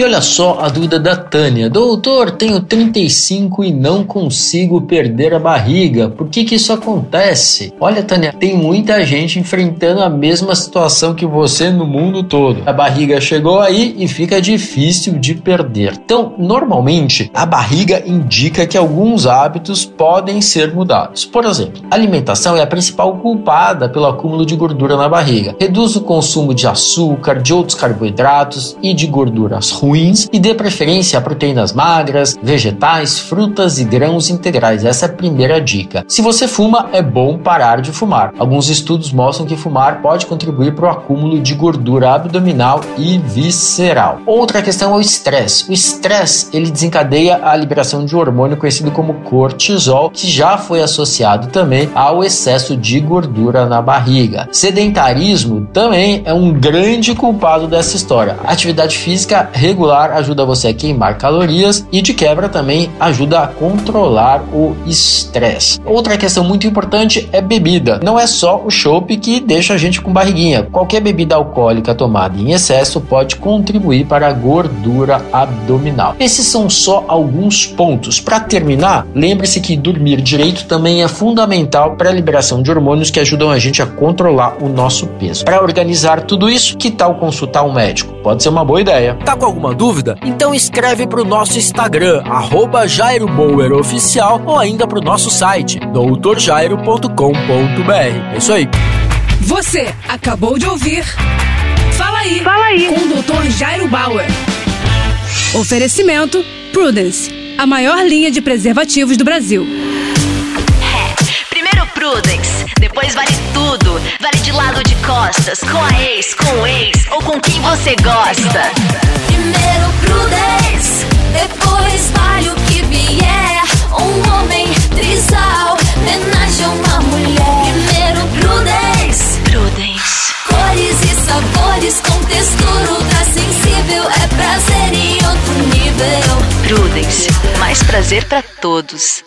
E olha só a dúvida da Tânia. Doutor, tenho 35 e não consigo perder a barriga. Por que que isso acontece? Olha, Tânia, tem muita gente enfrentando a mesma situação que você no mundo todo. A barriga chegou aí e fica difícil de perder. Então, normalmente, a barriga indica que alguns hábitos podem ser mudados. Por exemplo, a alimentação é a principal culpada pelo acúmulo de gordura na barriga. Reduz o consumo de açúcar, de outros carboidratos e de gorduras ruins ruins e dê preferência a proteínas magras, vegetais, frutas e grãos integrais. Essa é a primeira dica. Se você fuma, é bom parar de fumar. Alguns estudos mostram que fumar pode contribuir para o acúmulo de gordura abdominal e visceral. Outra questão é o estresse. O estresse ele desencadeia a liberação de um hormônio conhecido como cortisol, que já foi associado também ao excesso de gordura na barriga. Sedentarismo também é um grande culpado dessa história. atividade física regular regular ajuda você a queimar calorias e de quebra também ajuda a controlar o estresse. Outra questão muito importante é bebida. Não é só o chopp que deixa a gente com barriguinha. Qualquer bebida alcoólica tomada em excesso pode contribuir para a gordura abdominal. Esses são só alguns pontos. Para terminar, lembre-se que dormir direito também é fundamental para a liberação de hormônios que ajudam a gente a controlar o nosso peso. Para organizar tudo isso, que tal consultar um médico? Pode ser uma boa ideia. Tá com alguma dúvida? Então escreve para o nosso Instagram, arroba Jairo Bauer Oficial, ou ainda para o nosso site, doutorjairo.com.br. É isso aí. Você acabou de ouvir Fala aí, Fala aí. com o Dr. Jairo Bauer. Oferecimento Prudence, a maior linha de preservativos do Brasil. Primeiro Prudence, depois vale tudo. Vale de lado de costas, com a ex, com o ex ou com quem você gosta. Primeiro Prudence, depois vale o que vier. Um homem trisal, homenagem a uma mulher. Primeiro Prudence, Prudence. cores e sabores com textura ultra sensível. É prazer em outro nível. Prudence. Mais prazer pra todos.